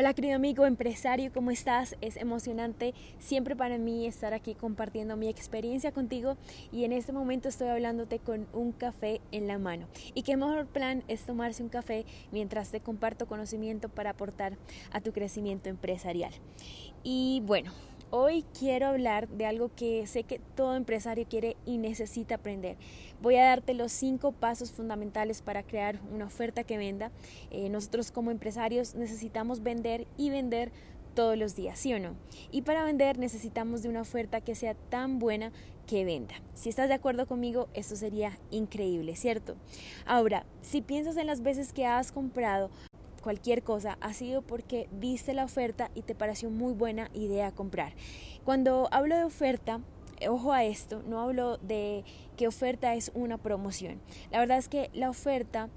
Hola querido amigo empresario, ¿cómo estás? Es emocionante siempre para mí estar aquí compartiendo mi experiencia contigo y en este momento estoy hablándote con un café en la mano. Y qué mejor plan es tomarse un café mientras te comparto conocimiento para aportar a tu crecimiento empresarial. Y bueno, Hoy quiero hablar de algo que sé que todo empresario quiere y necesita aprender. Voy a darte los cinco pasos fundamentales para crear una oferta que venda. Eh, nosotros como empresarios necesitamos vender y vender todos los días, ¿sí o no? Y para vender necesitamos de una oferta que sea tan buena que venda. Si estás de acuerdo conmigo, esto sería increíble, ¿cierto? Ahora, si piensas en las veces que has comprado cualquier cosa ha sido porque viste la oferta y te pareció muy buena idea comprar. Cuando hablo de oferta, ojo a esto, no hablo de que oferta es una promoción. La verdad es que la oferta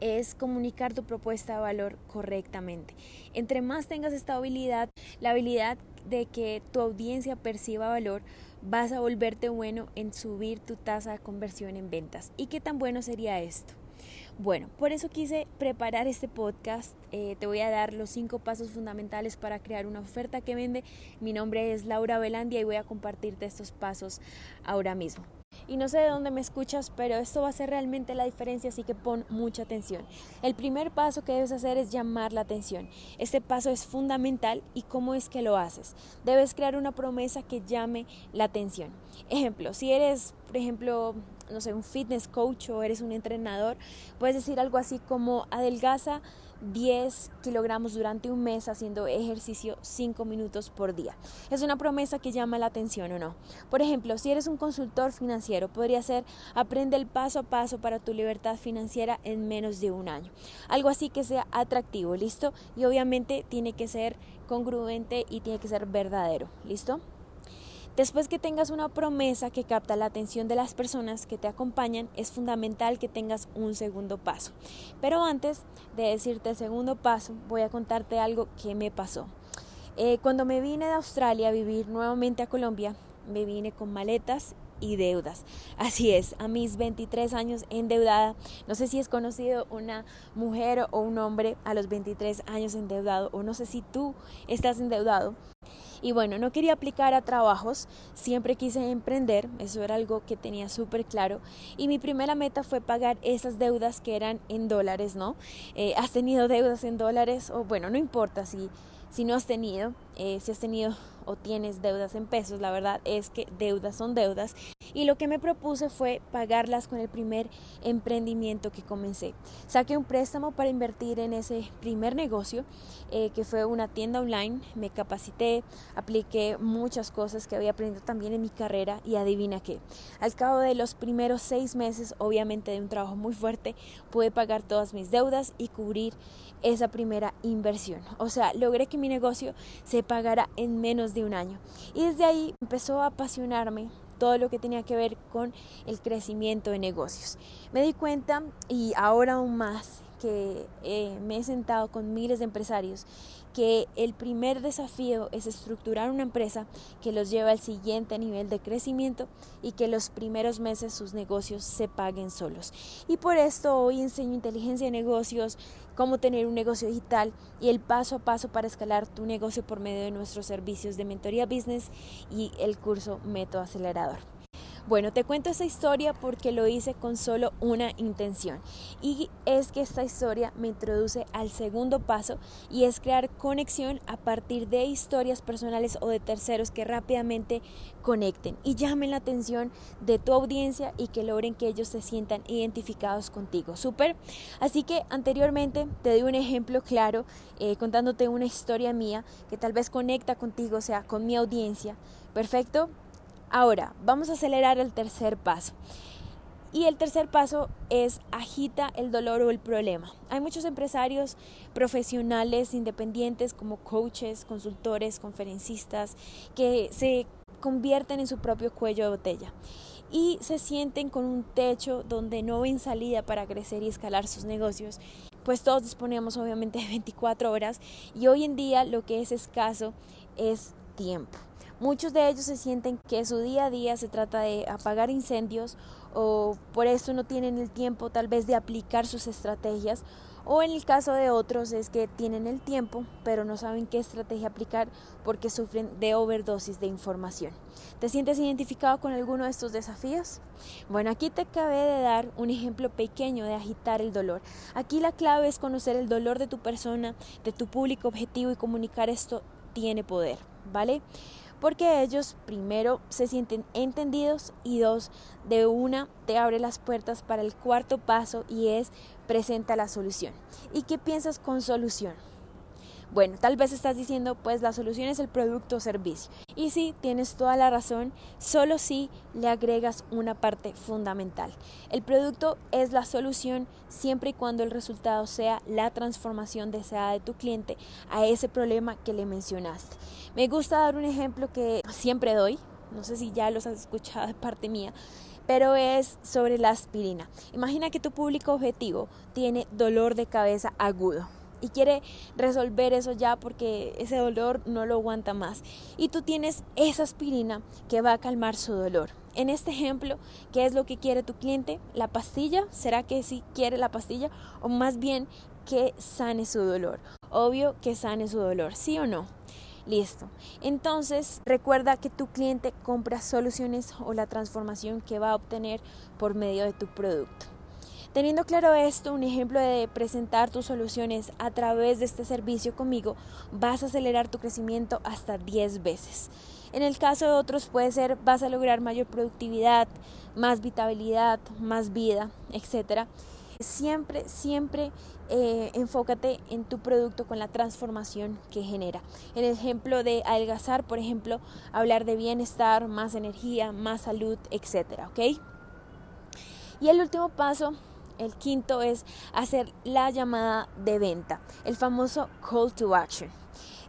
es comunicar tu propuesta de valor correctamente. Entre más tengas esta habilidad, la habilidad de que tu audiencia perciba valor, vas a volverte bueno en subir tu tasa de conversión en ventas. ¿Y qué tan bueno sería esto? Bueno, por eso quise preparar este podcast. Eh, te voy a dar los cinco pasos fundamentales para crear una oferta que vende. Mi nombre es Laura Velandia y voy a compartirte estos pasos ahora mismo. Y no sé de dónde me escuchas, pero esto va a ser realmente la diferencia, así que pon mucha atención. El primer paso que debes hacer es llamar la atención. Este paso es fundamental y cómo es que lo haces. Debes crear una promesa que llame la atención. Ejemplo, si eres, por ejemplo, no sé, un fitness coach o eres un entrenador, puedes decir algo así como adelgaza 10 kilogramos durante un mes haciendo ejercicio 5 minutos por día. Es una promesa que llama la atención o no. Por ejemplo, si eres un consultor financiero, podría ser aprende el paso a paso para tu libertad financiera en menos de un año. Algo así que sea atractivo, ¿listo? Y obviamente tiene que ser congruente y tiene que ser verdadero, ¿listo? Después que tengas una promesa que capta la atención de las personas que te acompañan, es fundamental que tengas un segundo paso. Pero antes de decirte el segundo paso, voy a contarte algo que me pasó. Eh, cuando me vine de Australia a vivir nuevamente a Colombia, me vine con maletas y deudas. Así es, a mis 23 años endeudada. No sé si es conocido una mujer o un hombre a los 23 años endeudado o no sé si tú estás endeudado. Y bueno, no quería aplicar a trabajos, siempre quise emprender, eso era algo que tenía súper claro. Y mi primera meta fue pagar esas deudas que eran en dólares, ¿no? Eh, ¿Has tenido deudas en dólares? O bueno, no importa si, si no has tenido, eh, si has tenido o tienes deudas en pesos, la verdad es que deudas son deudas y lo que me propuse fue pagarlas con el primer emprendimiento que comencé. Saqué un préstamo para invertir en ese primer negocio eh, que fue una tienda online, me capacité, apliqué muchas cosas que había aprendido también en mi carrera y adivina qué. Al cabo de los primeros seis meses, obviamente de un trabajo muy fuerte, pude pagar todas mis deudas y cubrir esa primera inversión. O sea, logré que mi negocio se pagara en menos de un año. Y desde ahí empezó a apasionarme todo lo que tenía que ver con el crecimiento de negocios. Me di cuenta y ahora aún más que eh, me he sentado con miles de empresarios que el primer desafío es estructurar una empresa que los lleve al siguiente nivel de crecimiento y que los primeros meses sus negocios se paguen solos. Y por esto hoy enseño inteligencia de negocios, cómo tener un negocio digital y el paso a paso para escalar tu negocio por medio de nuestros servicios de mentoría business y el curso Método Acelerador. Bueno, te cuento esta historia porque lo hice con solo una intención y es que esta historia me introduce al segundo paso y es crear conexión a partir de historias personales o de terceros que rápidamente conecten y llamen la atención de tu audiencia y que logren que ellos se sientan identificados contigo. Súper. Así que anteriormente te doy un ejemplo claro eh, contándote una historia mía que tal vez conecta contigo, o sea, con mi audiencia. Perfecto. Ahora, vamos a acelerar el tercer paso. Y el tercer paso es agita el dolor o el problema. Hay muchos empresarios profesionales independientes como coaches, consultores, conferencistas que se convierten en su propio cuello de botella y se sienten con un techo donde no ven salida para crecer y escalar sus negocios. Pues todos disponemos obviamente de 24 horas y hoy en día lo que es escaso es tiempo. Muchos de ellos se sienten que su día a día se trata de apagar incendios o por eso no tienen el tiempo tal vez de aplicar sus estrategias o en el caso de otros es que tienen el tiempo pero no saben qué estrategia aplicar porque sufren de overdosis de información. ¿Te sientes identificado con alguno de estos desafíos? Bueno, aquí te acabé de dar un ejemplo pequeño de agitar el dolor. Aquí la clave es conocer el dolor de tu persona, de tu público objetivo y comunicar esto tiene poder, ¿vale? Porque ellos primero se sienten entendidos y dos, de una te abre las puertas para el cuarto paso y es presenta la solución. ¿Y qué piensas con solución? Bueno, tal vez estás diciendo, pues la solución es el producto o servicio. Y sí, tienes toda la razón, solo si le agregas una parte fundamental. El producto es la solución siempre y cuando el resultado sea la transformación deseada de tu cliente a ese problema que le mencionaste. Me gusta dar un ejemplo que siempre doy, no sé si ya los has escuchado de parte mía, pero es sobre la aspirina. Imagina que tu público objetivo tiene dolor de cabeza agudo y quiere resolver eso ya porque ese dolor no lo aguanta más. Y tú tienes esa aspirina que va a calmar su dolor. En este ejemplo, ¿qué es lo que quiere tu cliente? ¿La pastilla? ¿Será que sí quiere la pastilla? O más bien que sane su dolor. Obvio que sane su dolor, ¿sí o no? Listo. Entonces, recuerda que tu cliente compra soluciones o la transformación que va a obtener por medio de tu producto. Teniendo claro esto, un ejemplo de presentar tus soluciones a través de este servicio conmigo, vas a acelerar tu crecimiento hasta 10 veces. En el caso de otros puede ser vas a lograr mayor productividad, más vitabilidad, más vida, etc. Siempre, siempre eh, enfócate en tu producto con la transformación que genera. En el ejemplo de adelgazar, por ejemplo, hablar de bienestar, más energía, más salud, etc. ¿Ok? Y el último paso el quinto es hacer la llamada de venta, el famoso call to action.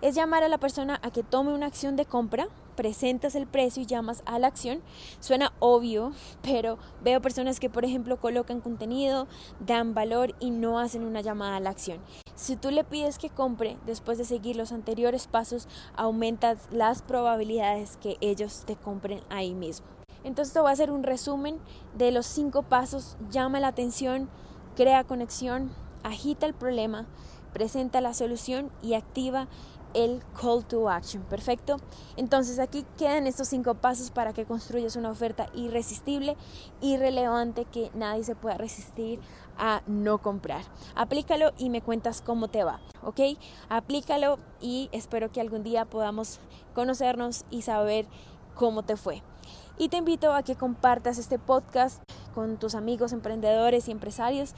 Es llamar a la persona a que tome una acción de compra, presentas el precio y llamas a la acción. Suena obvio, pero veo personas que, por ejemplo, colocan contenido, dan valor y no hacen una llamada a la acción. Si tú le pides que compre después de seguir los anteriores pasos, aumentas las probabilidades que ellos te compren ahí mismo. Entonces te voy a hacer un resumen de los cinco pasos. Llama la atención, crea conexión, agita el problema, presenta la solución y activa el call to action. Perfecto. Entonces aquí quedan estos cinco pasos para que construyas una oferta irresistible, irrelevante, que nadie se pueda resistir a no comprar. Aplícalo y me cuentas cómo te va. ¿Ok? Aplícalo y espero que algún día podamos conocernos y saber cómo te fue. Y te invito a que compartas este podcast con tus amigos emprendedores y empresarios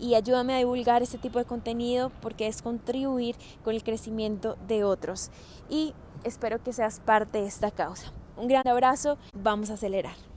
y ayúdame a divulgar este tipo de contenido porque es contribuir con el crecimiento de otros. Y espero que seas parte de esta causa. Un gran abrazo, vamos a acelerar.